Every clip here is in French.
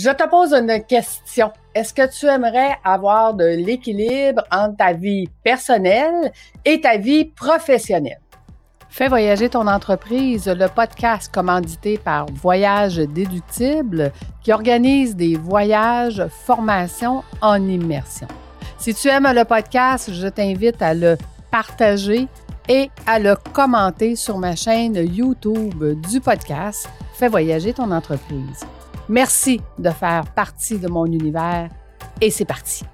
Je te pose une question. Est-ce que tu aimerais avoir de l'équilibre entre ta vie personnelle et ta vie professionnelle? Fais voyager ton entreprise, le podcast commandité par Voyage Déductible qui organise des voyages, formations en immersion. Si tu aimes le podcast, je t'invite à le partager et à le commenter sur ma chaîne YouTube du podcast Fais voyager ton entreprise. Merci de faire partie de mon univers et c'est parti.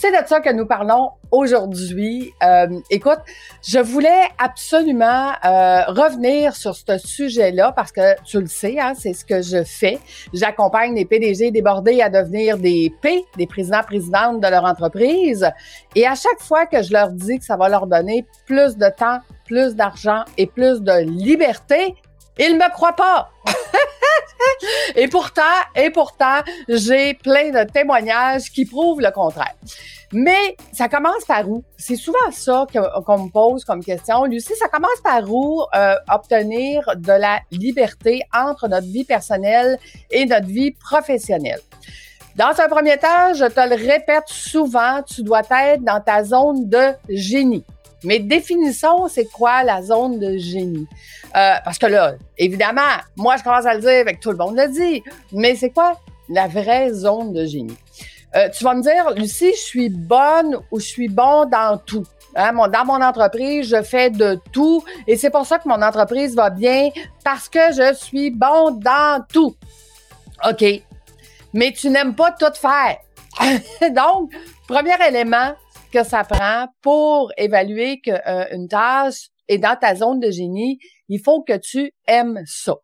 C'est de ça que nous parlons aujourd'hui. Euh, écoute, je voulais absolument euh, revenir sur ce sujet-là parce que tu le sais, hein, c'est ce que je fais. J'accompagne les PDG débordés à devenir des P, des présidents-présidentes de leur entreprise. Et à chaque fois que je leur dis que ça va leur donner plus de temps, plus d'argent et plus de liberté, ils me croient pas. et pourtant, et pourtant, j'ai plein de témoignages qui prouvent le contraire. Mais ça commence par où? C'est souvent ça qu'on me pose comme question. Lucie, ça commence par où euh, obtenir de la liberté entre notre vie personnelle et notre vie professionnelle? Dans un premier temps, je te le répète souvent, tu dois être dans ta zone de génie. Mais définissons, c'est quoi la zone de génie? Euh, parce que là, évidemment, moi, je commence à le dire, avec tout le monde le dit, mais c'est quoi la vraie zone de génie? Euh, tu vas me dire, Lucie, je suis bonne ou je suis bon dans tout. Hein, dans mon entreprise, je fais de tout et c'est pour ça que mon entreprise va bien parce que je suis bon dans tout. OK. Mais tu n'aimes pas tout faire. Donc, premier élément, que ça prend pour évaluer qu'une euh, tâche est dans ta zone de génie, il faut que tu aimes ça.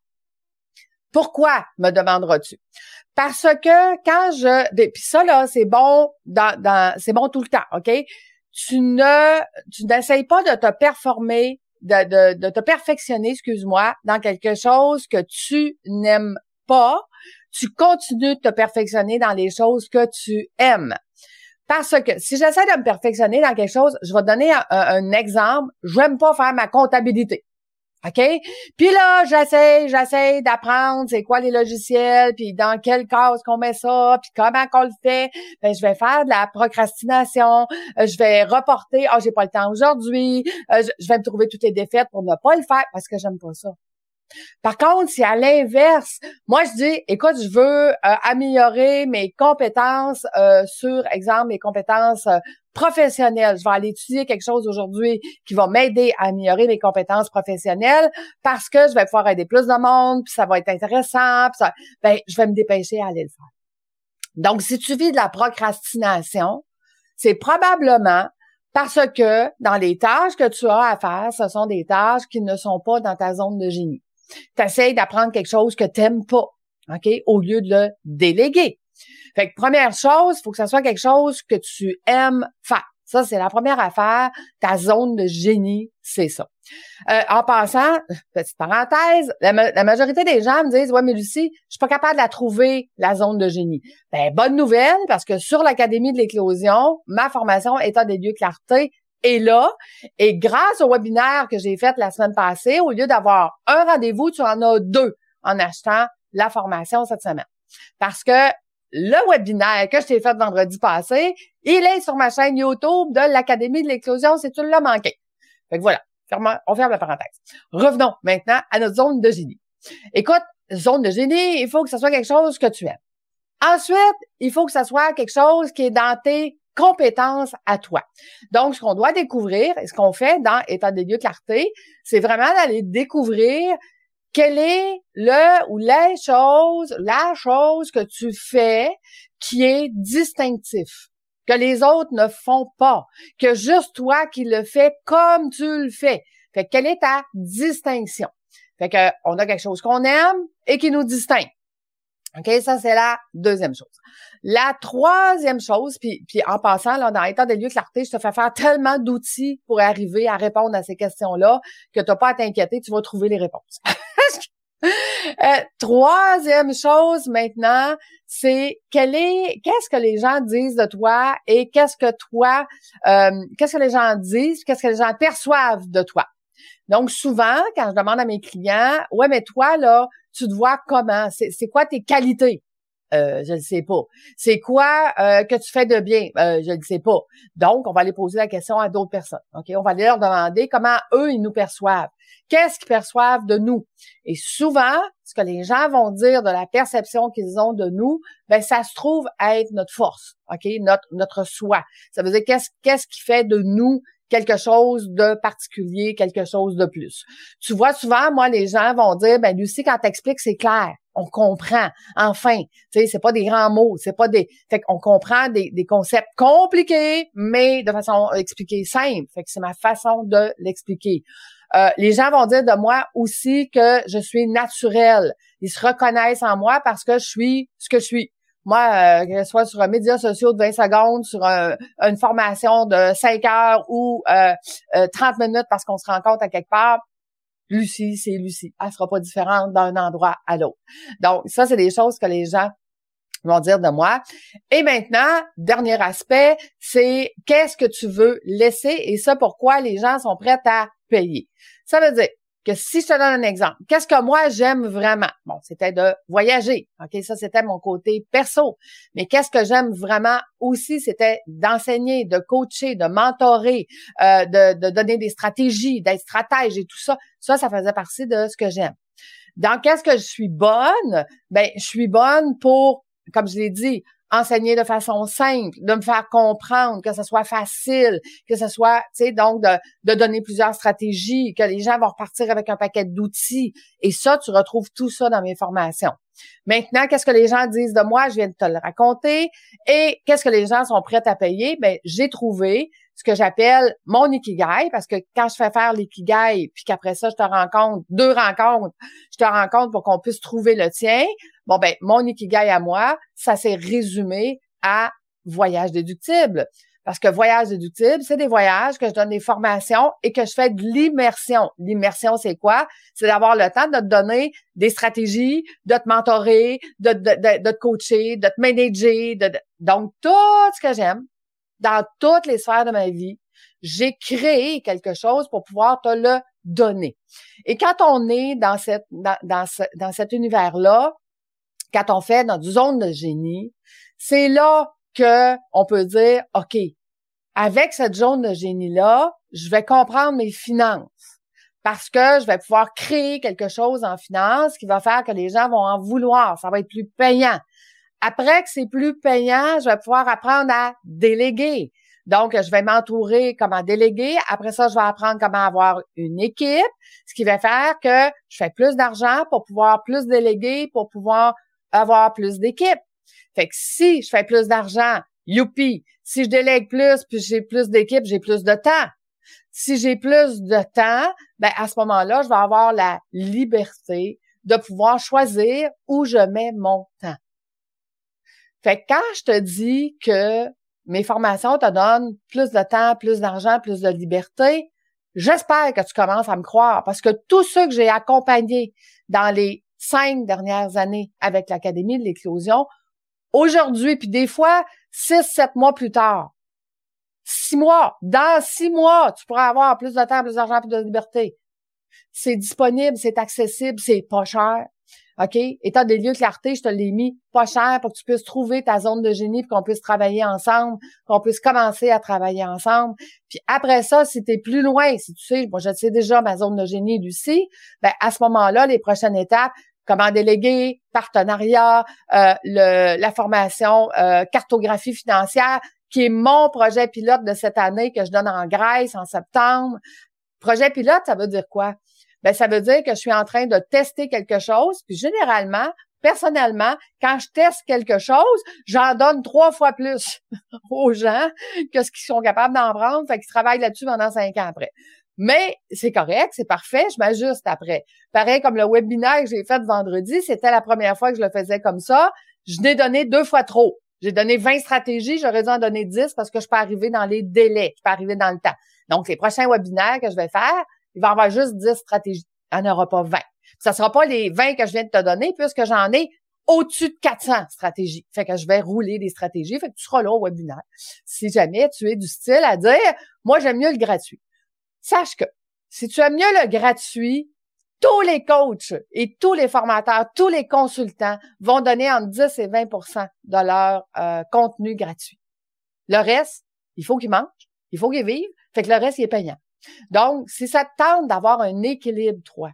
Pourquoi, me demanderas-tu? Parce que quand je... Puis ça, là, c'est bon dans, dans c'est bon tout le temps, OK? Tu ne tu n'essayes pas de te performer, de, de, de te perfectionner, excuse-moi, dans quelque chose que tu n'aimes pas. Tu continues de te perfectionner dans les choses que tu aimes. Parce que si j'essaie de me perfectionner dans quelque chose, je vais donner un, exemple. Je n'aime pas faire ma comptabilité. OK? Puis là, j'essaie, j'essaie d'apprendre c'est quoi les logiciels, puis dans quel cas qu'on met ça, puis comment qu'on le fait. Ben, je vais faire de la procrastination, euh, je vais reporter, ah, oh, j'ai pas le temps aujourd'hui, euh, je, vais me trouver toutes les défaites pour ne pas le faire parce que j'aime pas ça. Par contre, si à l'inverse, moi je dis, écoute, je veux euh, améliorer mes compétences euh, sur, exemple, mes compétences euh, professionnelles. Je vais aller étudier quelque chose aujourd'hui qui va m'aider à améliorer mes compétences professionnelles parce que je vais pouvoir aider plus de monde, puis ça va être intéressant, puis ça, ben, je vais me dépêcher à aller le faire. Donc, si tu vis de la procrastination, c'est probablement parce que dans les tâches que tu as à faire, ce sont des tâches qui ne sont pas dans ta zone de génie tu d'apprendre quelque chose que t'aimes pas, OK, au lieu de le déléguer. Fait que première chose, faut que ça soit quelque chose que tu aimes faire. Ça, c'est la première affaire. Ta zone de génie, c'est ça. Euh, en passant, petite parenthèse, la, majorité des gens me disent, ouais, mais Lucie, je suis pas capable de la trouver, la zone de génie. Ben, bonne nouvelle, parce que sur l'Académie de l'éclosion, ma formation État des lieux clarté est là. Et grâce au webinaire que j'ai fait la semaine passée, au lieu d'avoir un rendez-vous, tu en as deux en achetant la formation cette semaine. Parce que le webinaire que je t'ai fait vendredi passé, il est sur ma chaîne YouTube de l'Académie de l'éclosion si tu l'as manqué. Fait que voilà, on ferme la parenthèse. Revenons maintenant à notre zone de génie. Écoute, zone de génie, il faut que ce soit quelque chose que tu aimes. Ensuite, il faut que ce soit quelque chose qui est dans tes compétences à toi. Donc, ce qu'on doit découvrir et ce qu'on fait dans État des lieux clarté, c'est vraiment d'aller découvrir quelle est le ou les choses, la chose que tu fais qui est distinctif, que les autres ne font pas, que juste toi qui le fais comme tu le fais. Fait quelle est ta distinction? Fait que on a quelque chose qu'on aime et qui nous distingue. OK, ça c'est la deuxième chose. La troisième chose, puis, puis en passant, là, dans l'état des lieux clarté, je te fais faire tellement d'outils pour arriver à répondre à ces questions-là que tu n'as pas à t'inquiéter, tu vas trouver les réponses. Euh, troisième chose maintenant, c'est quel est qu'est-ce que les gens disent de toi et qu'est-ce que toi, euh, qu'est-ce que les gens disent, qu'est-ce que les gens perçoivent de toi? Donc souvent, quand je demande à mes clients, ouais, mais toi là, tu te vois comment? C'est quoi tes qualités Euh, je ne sais pas. C'est quoi euh, que tu fais de bien? Euh, je ne sais pas. Donc, on va aller poser la question à d'autres personnes. On va aller leur demander comment eux, ils nous perçoivent. Qu'est-ce qu'ils perçoivent de nous? Et souvent, ce que les gens vont dire de la perception qu'ils ont de nous, ben ça se trouve à être notre force, OK? Notre, notre soi. Ça veut dire qu'est-ce, qu'est-ce qui fait de nous quelque chose de particulier, quelque chose de plus. Tu vois, souvent, moi, les gens vont dire, ben Lucie, quand t'expliques, c'est clair. On comprend. Enfin, tu sais, c'est pas des grands mots, c'est pas des. Fait qu'on comprend des, des concepts compliqués, mais de façon expliquée simple. Fait que c'est ma façon de l'expliquer. Euh, les gens vont dire de moi aussi que je suis naturelle. Ils se reconnaissent en moi parce que je suis ce que je suis. Moi, euh, que ce soit sur un média social de 20 secondes, sur une formation de 5 heures ou euh, 30 euh, minutes parce qu'on se rencontre à quelque part, Lucie, c'est Lucie. Elle sera pas différente d'un endroit à l'autre. Donc, ça, c'est des choses que les gens vont dire de moi. Et maintenant, dernier aspect, c'est qu'est-ce que tu veux laisser et ça, pourquoi les gens sont prêts à payer. Ça veut dire que si je te donne un exemple, qu'est-ce que moi j'aime vraiment? Bon, c'était de voyager. OK, ça c'était mon côté perso. Mais qu'est-ce que j'aime vraiment aussi, c'était d'enseigner, de coacher, de mentorer, euh, de, de donner des stratégies, d'être stratège et tout ça. Ça, ça faisait partie de ce que j'aime. Dans qu'est-ce que je suis bonne? Ben, je suis bonne pour, comme je l'ai dit, enseigner de façon simple, de me faire comprendre, que ce soit facile, que ce soit, tu sais, donc de, donner plusieurs stratégies, que les gens vont repartir avec un paquet d'outils. Et ça, tu retrouves tout ça dans mes formations. Maintenant, qu'est-ce que les gens disent de moi? Je viens de te le raconter. Et qu'est-ce que les gens sont prêts à payer? Ben, j'ai trouvé ce que j'appelle mon ikigai, parce que quand je fais faire l'ikigai, puis qu'après ça, je te rencontre, deux rencontres, je te rencontre pour qu'on puisse trouver le tien, bon, ben, mon ikigai à moi, ça s'est résumé à voyage déductible. Parce que voyage déductible, c'est des voyages que je donne des formations et que je fais de l'immersion. L'immersion, c'est quoi? C'est d'avoir le temps de te donner des stratégies, de te mentorer, de, te coacher, de te manager. Donc, tout ce que j'aime, dans toutes les sphères de ma vie, j'ai créé quelque chose pour pouvoir te le donner. Et quand on est dans cette dans, dans, ce, dans cet univers-là, quand on fait notre zone de génie, c'est là que on peut dire OK, avec cette zone de génie-là, je vais comprendre mes finances parce que je vais pouvoir créer quelque chose en finance qui va faire que les gens vont en vouloir, ça va être plus payant. Après que c'est plus payant, je vais pouvoir apprendre à déléguer. Donc, je vais m'entourer comment déléguer. Après ça, je vais apprendre comment avoir une équipe, ce qui va faire que je fais plus d'argent pour pouvoir plus déléguer, pour pouvoir avoir plus d'équipes. Fait que si je fais plus d'argent, youpi. Si je délègue plus, puis j'ai plus d'équipes, j'ai plus de temps. Si j'ai plus de temps, ben à ce moment-là, je vais avoir la liberté de pouvoir choisir où je mets mon temps. Fait que quand je te dis que mes formations te donnent plus de temps, plus d'argent, plus de liberté, j'espère que tu commences à me croire parce que tous ceux que j'ai accompagnés dans les cinq dernières années avec l'Académie de l'éclosion, aujourd'hui, puis des fois, six, sept mois plus tard, six mois, dans six mois, tu pourras avoir plus de temps, plus d'argent, plus de liberté. C'est disponible, c'est accessible, c'est pas cher. OK? État des lieux clarté, je te l'ai mis pas cher pour que tu puisses trouver ta zone de génie qu'on puisse travailler ensemble, qu'on puisse commencer à travailler ensemble. Puis après ça, si tu es plus loin, si tu sais, moi je sais déjà ma zone de génie, Lucie, ben à ce moment-là, les prochaines étapes, comment déléguer, partenariat, euh, le, la formation euh, cartographie financière, qui est mon projet pilote de cette année que je donne en Grèce en septembre. Projet pilote, ça veut dire quoi? ben ça veut dire que je suis en train de tester quelque chose. Puis généralement, personnellement, quand je teste quelque chose, j'en donne trois fois plus aux gens que ce qu'ils sont capables d'en prendre. Fait qu'ils travaillent là-dessus pendant cinq ans après. Mais c'est correct, c'est parfait, je m'ajuste après. Pareil comme le webinaire que j'ai fait vendredi, c'était la première fois que je le faisais comme ça. Je n'ai donné deux fois trop. J'ai donné 20 stratégies, j'aurais dû en donner 10 parce que je peux arriver dans les délais, je peux arriver dans le temps. Donc, les prochains webinaires que je vais faire, il va y avoir juste 10 stratégies. Il n'y en aura pas 20. Ça sera pas les 20 que je viens de te donner puisque j'en ai au-dessus de 400 stratégies. Fait que je vais rouler des stratégies. Fait que tu seras là au webinaire. Si jamais tu es du style à dire, moi, j'aime mieux le gratuit. Sache que si tu aimes mieux le gratuit, tous les coachs et tous les formateurs, tous les consultants vont donner entre 10 et 20% de leur euh, contenu gratuit. Le reste, il faut qu'ils mangent, il faut qu'ils vivent, fait que le reste, il est payant. Donc, si ça te tente d'avoir un équilibre, toi,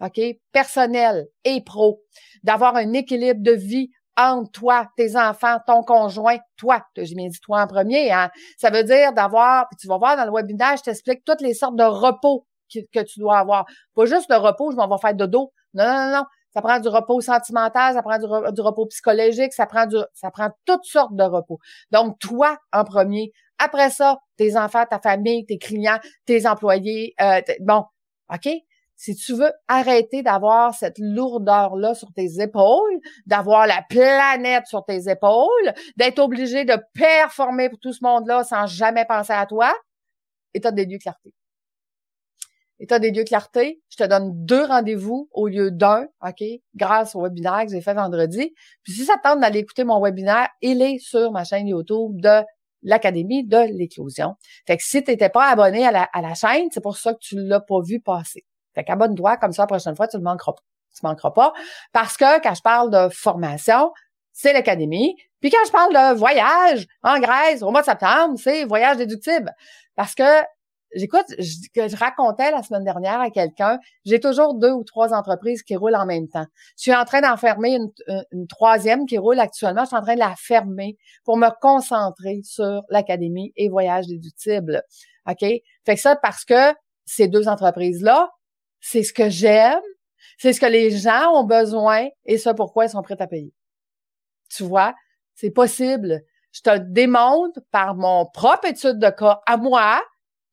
OK, personnel et pro, d'avoir un équilibre de vie entre toi, tes enfants, ton conjoint, toi, j'ai bien dit toi en premier, hein? ça veut dire d'avoir, puis tu vas voir dans le webinaire, je t'explique toutes les sortes de repos que, tu dois avoir. Pas juste le repos, je m'en vais faire dodo. Non, non, non, non. Ça prend du repos sentimental, ça prend du, repos psychologique, ça prend du, ça prend toutes sortes de repos. Donc, toi, en premier. Après ça, tes enfants, ta famille, tes clients, tes employés. Euh, bon, OK? Si tu veux arrêter d'avoir cette lourdeur-là sur tes épaules, d'avoir la planète sur tes épaules, d'être obligé de performer pour tout ce monde-là sans jamais penser à toi, état des lieux clarté. État des lieux clarté, je te donne deux rendez-vous au lieu d'un, OK, grâce au webinaire que j'ai fait vendredi. Puis si ça te tente d'aller écouter mon webinaire, il est sur ma chaîne YouTube de l'Académie de l'éclosion. Fait que si tu n'étais pas abonné à la, à la chaîne, c'est pour ça que tu l'as pas vu passer. Fait qu'abonne-toi, comme ça, la prochaine fois, tu ne manqueras pas. Tu manqueras pas. Parce que quand je parle de formation, c'est l'Académie. Puis quand je parle de voyage en Grèce au mois de septembre, c'est voyage déductible. Parce que j'écoute, je, je racontais la semaine dernière à quelqu'un, j'ai toujours deux ou trois entreprises qui roulent en même temps. Je suis en train d'en fermer une, troisième qui roule actuellement. Je suis en train de la fermer pour me concentrer sur l'académie et voyage déductible. OK? Fait que ça parce que ces deux entreprises-là, c'est ce que j'aime, c'est ce que les gens ont besoin et ça pourquoi ils sont prêts à payer. Tu vois, c'est possible. Je te démontre par mon propre étude de cas à moi,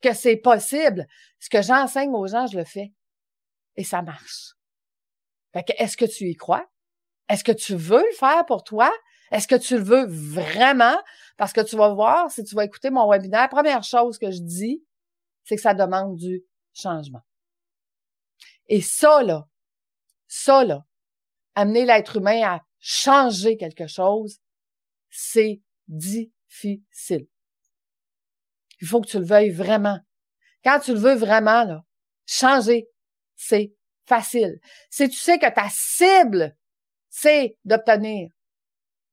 que c'est possible. Ce que j'enseigne aux gens, je le fais. Et ça marche. Fait que, est-ce que tu y crois? Est-ce que tu veux le faire pour toi? Est-ce que tu le veux vraiment? Parce que tu vas voir, si tu vas écouter mon webinaire, première chose que je dis, c'est que ça demande du changement. Et ça, là, ça, là, amener l'être humain à changer quelque chose, c'est difficile. Il faut que tu le veuilles vraiment. Quand tu le veux vraiment, là, changer, c'est facile. Si tu sais que ta cible, c'est d'obtenir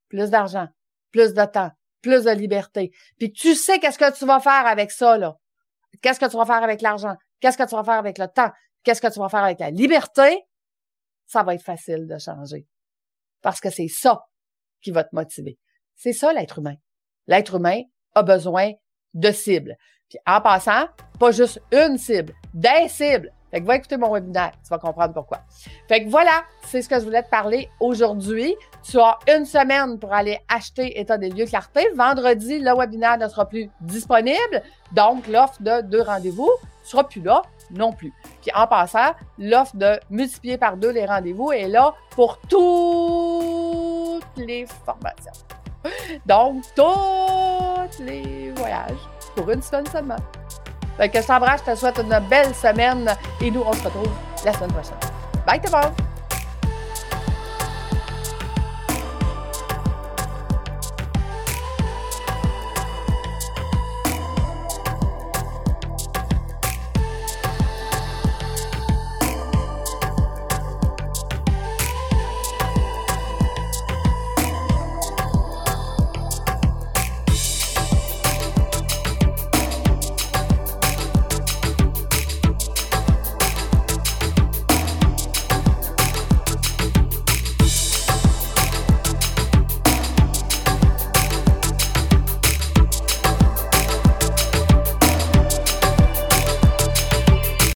plus d'argent, plus de temps, plus de liberté, puis tu sais qu'est-ce que tu vas faire avec ça, là. Qu'est-ce que tu vas faire avec l'argent? Qu'est-ce que tu vas faire avec le temps? Qu'est-ce que tu vas faire avec la liberté? Ça va être facile de changer. Parce que c'est ça qui va te motiver. C'est ça l'être humain. L'être humain a besoin de cibles. Puis en passant, pas juste une cible, des cibles. Fait que va écouter mon webinaire, tu vas comprendre pourquoi. Fait que voilà, c'est ce que je voulais te parler aujourd'hui. Tu as une semaine pour aller acheter État des lieux clarté. Vendredi, le webinaire ne sera plus disponible. Donc, l'offre de deux rendez-vous sera plus là non plus. Puis en passant, l'offre de multiplier par deux les rendez-vous est là pour toutes les formations. Donc, tous les voyages pour une semaine seulement. Fait que je t'embrasse, je te souhaite une belle semaine et nous, on se retrouve la semaine prochaine. Bye tout le monde!